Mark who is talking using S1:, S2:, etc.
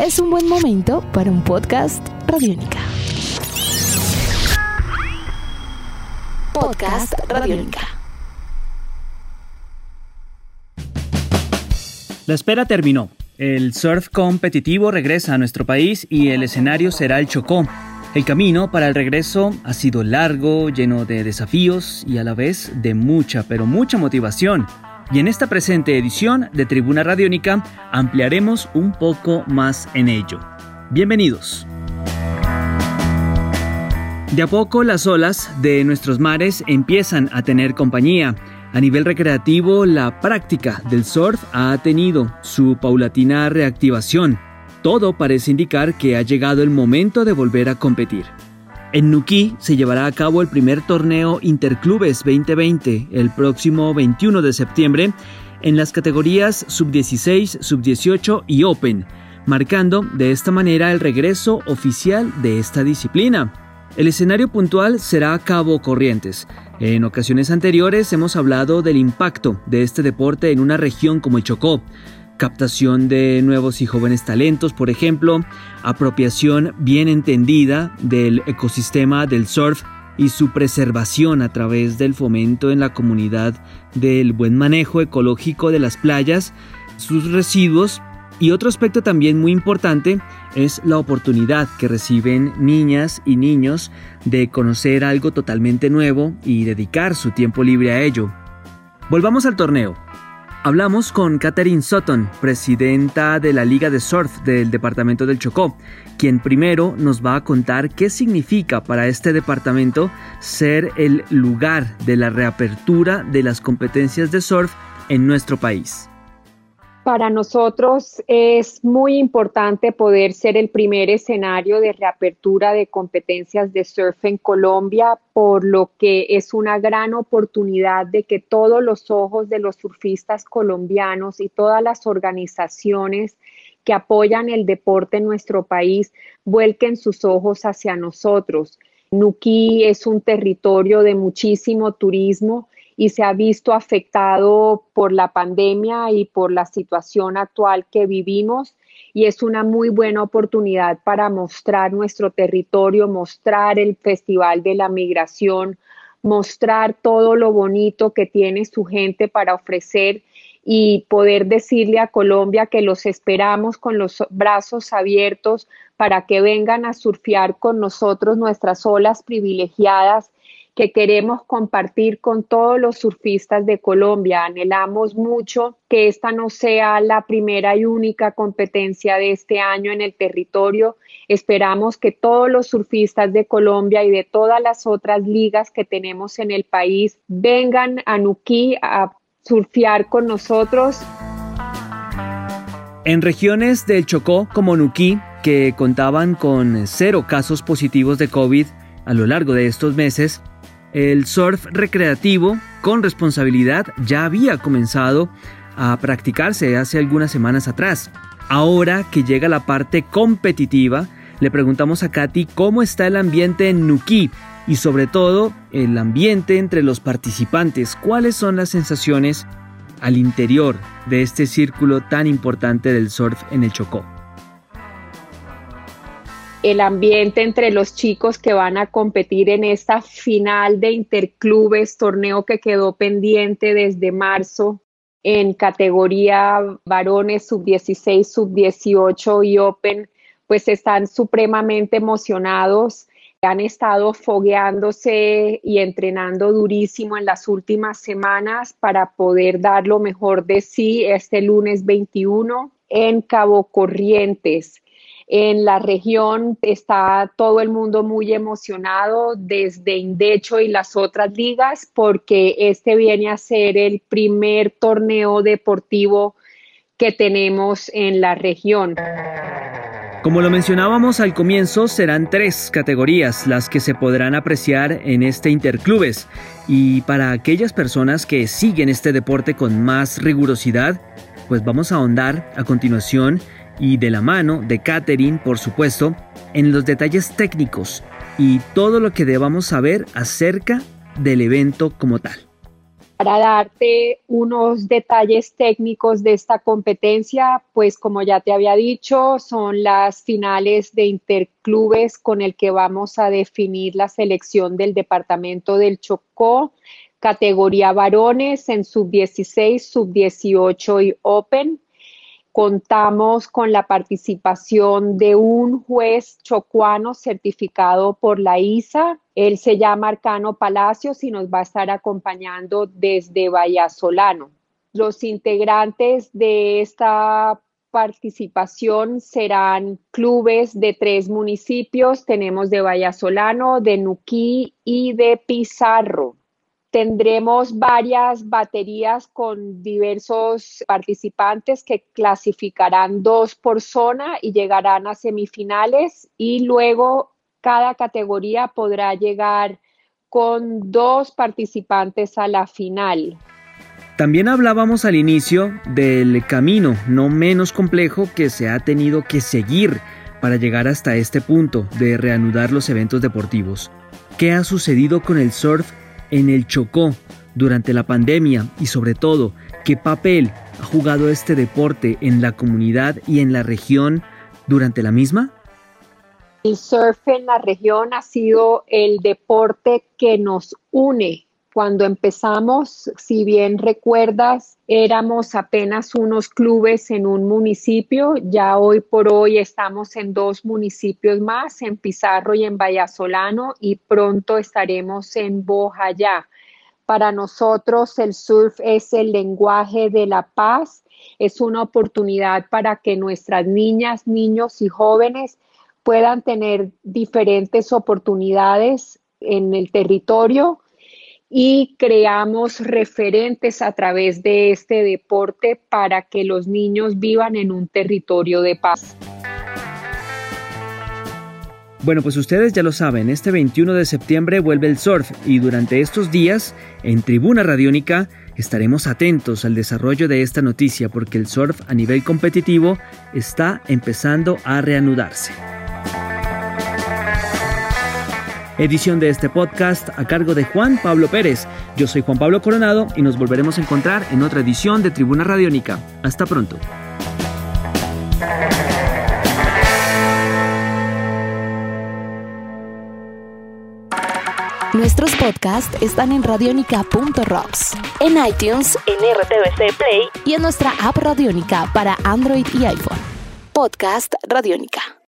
S1: es un buen momento para un podcast Radiónica. Podcast Radiónica.
S2: La espera terminó. El surf competitivo regresa a nuestro país y el escenario será el Chocó. El camino para el regreso ha sido largo, lleno de desafíos y a la vez de mucha, pero mucha motivación. Y en esta presente edición de Tribuna Radiónica ampliaremos un poco más en ello. Bienvenidos. De a poco las olas de nuestros mares empiezan a tener compañía. A nivel recreativo, la práctica del surf ha tenido su paulatina reactivación. Todo parece indicar que ha llegado el momento de volver a competir. En Nuquí se llevará a cabo el primer torneo Interclubes 2020 el próximo 21 de septiembre en las categorías Sub-16, Sub-18 y Open, marcando de esta manera el regreso oficial de esta disciplina. El escenario puntual será Cabo Corrientes. En ocasiones anteriores hemos hablado del impacto de este deporte en una región como el Chocó, captación de nuevos y jóvenes talentos, por ejemplo, apropiación bien entendida del ecosistema del surf y su preservación a través del fomento en la comunidad del buen manejo ecológico de las playas, sus residuos y otro aspecto también muy importante es la oportunidad que reciben niñas y niños de conocer algo totalmente nuevo y dedicar su tiempo libre a ello. Volvamos al torneo. Hablamos con Catherine Sutton, presidenta de la Liga de Surf del Departamento del Chocó, quien primero nos va a contar qué significa para este departamento ser el lugar de la reapertura de las competencias de surf en nuestro país.
S3: Para nosotros es muy importante poder ser el primer escenario de reapertura de competencias de surf en Colombia, por lo que es una gran oportunidad de que todos los ojos de los surfistas colombianos y todas las organizaciones que apoyan el deporte en nuestro país vuelquen sus ojos hacia nosotros. Nuquí es un territorio de muchísimo turismo y se ha visto afectado por la pandemia y por la situación actual que vivimos y es una muy buena oportunidad para mostrar nuestro territorio, mostrar el Festival de la Migración, mostrar todo lo bonito que tiene su gente para ofrecer y poder decirle a Colombia que los esperamos con los brazos abiertos para que vengan a surfear con nosotros nuestras olas privilegiadas que queremos compartir con todos los surfistas de Colombia. Anhelamos mucho que esta no sea la primera y única competencia de este año en el territorio. Esperamos que todos los surfistas de Colombia y de todas las otras ligas que tenemos en el país vengan a Nuquí a surfear con nosotros.
S2: En regiones del Chocó como Nuquí, que contaban con cero casos positivos de COVID a lo largo de estos meses, el surf recreativo con responsabilidad ya había comenzado a practicarse hace algunas semanas atrás. Ahora que llega la parte competitiva, le preguntamos a Katy cómo está el ambiente en Nuki y sobre todo el ambiente entre los participantes, cuáles son las sensaciones al interior de este círculo tan importante del surf en el Chocó
S3: el ambiente entre los chicos que van a competir en esta final de interclubes, torneo que quedó pendiente desde marzo en categoría varones sub-16, sub-18 y Open, pues están supremamente emocionados. Han estado fogueándose y entrenando durísimo en las últimas semanas para poder dar lo mejor de sí este lunes 21 en Cabo Corrientes. En la región está todo el mundo muy emocionado desde Indecho y las otras ligas porque este viene a ser el primer torneo deportivo que tenemos en la región.
S2: Como lo mencionábamos al comienzo, serán tres categorías las que se podrán apreciar en este Interclubes. Y para aquellas personas que siguen este deporte con más rigurosidad, pues vamos a ahondar a continuación y de la mano de Catherine, por supuesto, en los detalles técnicos y todo lo que debamos saber acerca del evento como tal.
S3: Para darte unos detalles técnicos de esta competencia, pues como ya te había dicho, son las finales de interclubes con el que vamos a definir la selección del departamento del Chocó, categoría varones en sub 16, sub 18 y Open contamos con la participación de un juez chocuano certificado por la ISA. Él se llama Arcano Palacios y nos va a estar acompañando desde Vallasolano. Los integrantes de esta participación serán clubes de tres municipios. Tenemos de Vallasolano, de Nuquí y de Pizarro. Tendremos varias baterías con diversos participantes que clasificarán dos por zona y llegarán a semifinales y luego cada categoría podrá llegar con dos participantes a la final.
S2: También hablábamos al inicio del camino no menos complejo que se ha tenido que seguir para llegar hasta este punto de reanudar los eventos deportivos. ¿Qué ha sucedido con el surf en el Chocó durante la pandemia y sobre todo qué papel ha jugado este deporte en la comunidad y en la región durante la misma?
S3: El surf en la región ha sido el deporte que nos une cuando empezamos, si bien recuerdas, éramos apenas unos clubes en un municipio, ya hoy por hoy estamos en dos municipios más, en Pizarro y en Vallasolano, y pronto estaremos en Bojayá. Para nosotros el surf es el lenguaje de la paz, es una oportunidad para que nuestras niñas, niños y jóvenes puedan tener diferentes oportunidades en el territorio y creamos referentes a través de este deporte para que los niños vivan en un territorio de paz.
S2: Bueno, pues ustedes ya lo saben, este 21 de septiembre vuelve el surf y durante estos días en Tribuna Radiónica estaremos atentos al desarrollo de esta noticia porque el surf a nivel competitivo está empezando a reanudarse. Edición de este podcast a cargo de Juan Pablo Pérez. Yo soy Juan Pablo Coronado y nos volveremos a encontrar en otra edición de Tribuna Radiónica. Hasta pronto.
S1: Nuestros podcasts están en radionica.rocks, en iTunes, en RTVC Play y en nuestra app Radionica para Android y iPhone. Podcast Radionica.